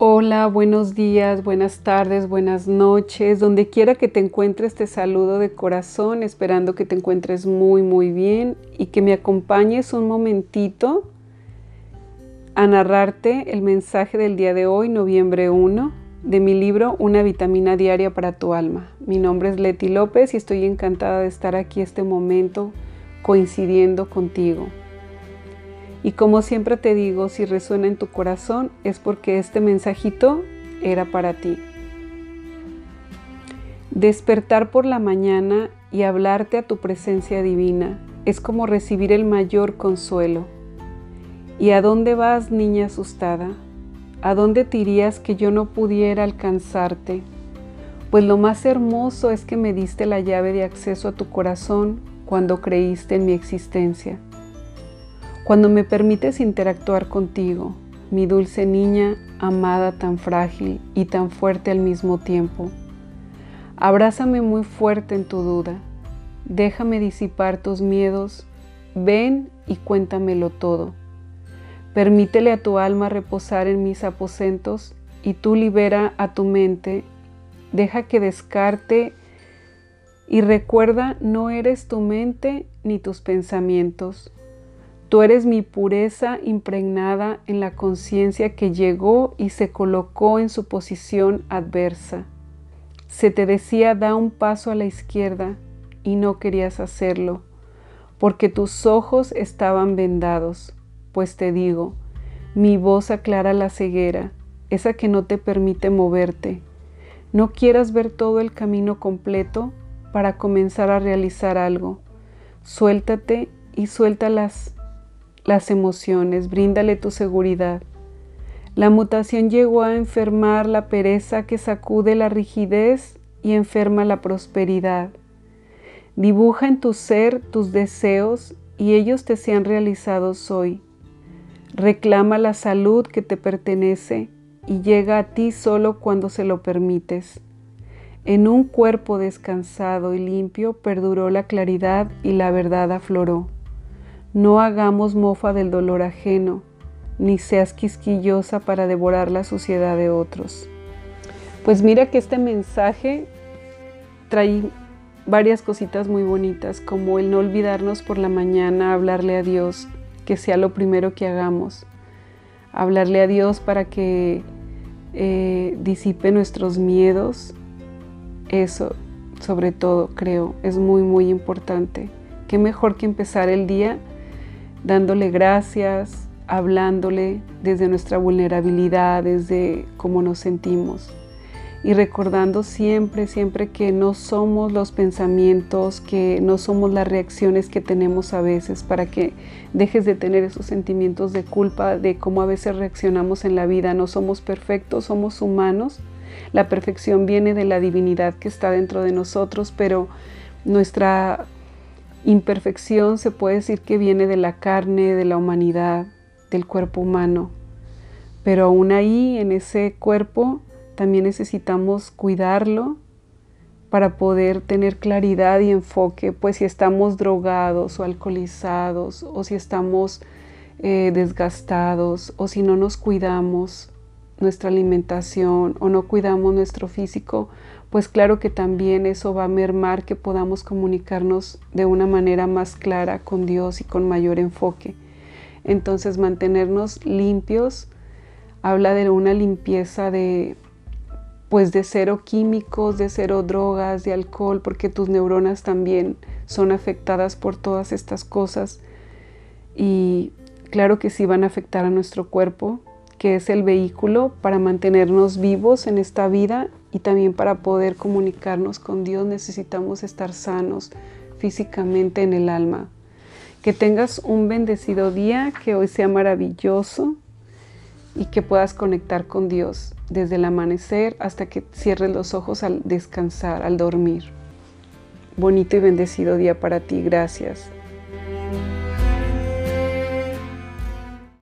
Hola, buenos días, buenas tardes, buenas noches. Donde quiera que te encuentres, te saludo de corazón, esperando que te encuentres muy, muy bien y que me acompañes un momentito a narrarte el mensaje del día de hoy, noviembre 1, de mi libro Una vitamina diaria para tu alma. Mi nombre es Leti López y estoy encantada de estar aquí este momento coincidiendo contigo. Y como siempre te digo, si resuena en tu corazón es porque este mensajito era para ti. Despertar por la mañana y hablarte a tu presencia divina es como recibir el mayor consuelo. ¿Y a dónde vas, niña asustada? ¿A dónde te irías que yo no pudiera alcanzarte? Pues lo más hermoso es que me diste la llave de acceso a tu corazón cuando creíste en mi existencia cuando me permites interactuar contigo, mi dulce niña amada tan frágil y tan fuerte al mismo tiempo. Abrázame muy fuerte en tu duda, déjame disipar tus miedos, ven y cuéntamelo todo. Permítele a tu alma reposar en mis aposentos y tú libera a tu mente, deja que descarte y recuerda, no eres tu mente ni tus pensamientos, Tú eres mi pureza impregnada en la conciencia que llegó y se colocó en su posición adversa. Se te decía da un paso a la izquierda y no querías hacerlo, porque tus ojos estaban vendados. Pues te digo, mi voz aclara la ceguera, esa que no te permite moverte. No quieras ver todo el camino completo para comenzar a realizar algo. Suéltate y suéltalas las emociones, bríndale tu seguridad. La mutación llegó a enfermar la pereza que sacude la rigidez y enferma la prosperidad. Dibuja en tu ser tus deseos y ellos te sean realizados hoy. Reclama la salud que te pertenece y llega a ti solo cuando se lo permites. En un cuerpo descansado y limpio perduró la claridad y la verdad afloró. No hagamos mofa del dolor ajeno, ni seas quisquillosa para devorar la suciedad de otros. Pues mira que este mensaje trae varias cositas muy bonitas, como el no olvidarnos por la mañana, hablarle a Dios, que sea lo primero que hagamos. Hablarle a Dios para que eh, disipe nuestros miedos. Eso, sobre todo, creo, es muy, muy importante. Qué mejor que empezar el día dándole gracias, hablándole desde nuestra vulnerabilidad, desde cómo nos sentimos. Y recordando siempre, siempre que no somos los pensamientos, que no somos las reacciones que tenemos a veces, para que dejes de tener esos sentimientos de culpa de cómo a veces reaccionamos en la vida. No somos perfectos, somos humanos. La perfección viene de la divinidad que está dentro de nosotros, pero nuestra Imperfección se puede decir que viene de la carne, de la humanidad, del cuerpo humano. Pero aún ahí, en ese cuerpo, también necesitamos cuidarlo para poder tener claridad y enfoque, pues si estamos drogados o alcoholizados o si estamos eh, desgastados o si no nos cuidamos nuestra alimentación o no cuidamos nuestro físico, pues claro que también eso va a mermar que podamos comunicarnos de una manera más clara con Dios y con mayor enfoque. Entonces mantenernos limpios habla de una limpieza de pues de cero químicos, de cero drogas, de alcohol, porque tus neuronas también son afectadas por todas estas cosas y claro que sí van a afectar a nuestro cuerpo, que es el vehículo para mantenernos vivos en esta vida y también para poder comunicarnos con Dios necesitamos estar sanos físicamente en el alma. Que tengas un bendecido día, que hoy sea maravilloso y que puedas conectar con Dios desde el amanecer hasta que cierres los ojos al descansar, al dormir. Bonito y bendecido día para ti. Gracias.